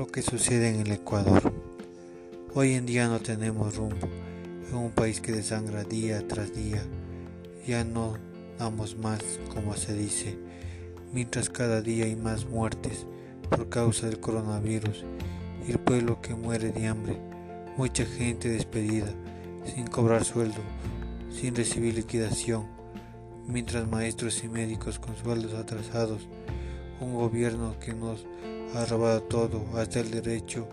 lo que sucede en el Ecuador. Hoy en día no tenemos rumbo. En un país que desangra día tras día. Ya no damos más, como se dice. Mientras cada día hay más muertes por causa del coronavirus y el pueblo que muere de hambre. Mucha gente despedida, sin cobrar sueldo, sin recibir liquidación. Mientras maestros y médicos con sueldos atrasados. Un gobierno que nos ha robado todo, hasta el derecho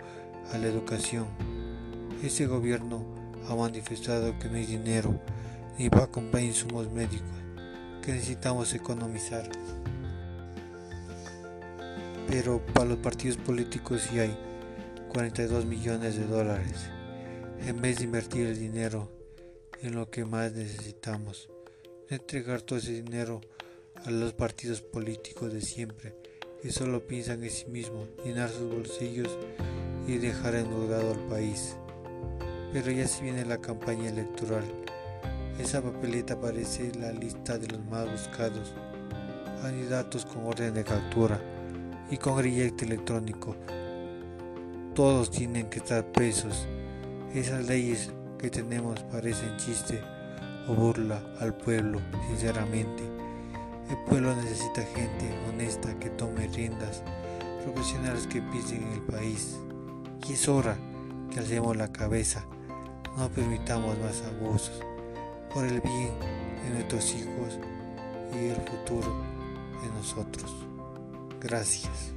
a la educación. Este gobierno ha manifestado que no hay dinero ni para comprar insumos médicos, que necesitamos economizar. Pero para los partidos políticos sí hay 42 millones de dólares. En vez de invertir el dinero en lo que más necesitamos, entregar todo ese dinero a los partidos políticos de siempre que solo piensan en sí mismos, llenar sus bolsillos y dejar endeudado al país. Pero ya se viene la campaña electoral. Esa papeleta aparece en la lista de los más buscados, candidatos con orden de captura y con grillete electrónico. Todos tienen que estar presos. Esas leyes que tenemos parecen chiste o burla al pueblo, sinceramente. El pueblo necesita gente honesta que tome riendas, profesionales que piensen en el país. Y es hora que alcemos la cabeza, no permitamos más abusos, por el bien de nuestros hijos y el futuro de nosotros. Gracias.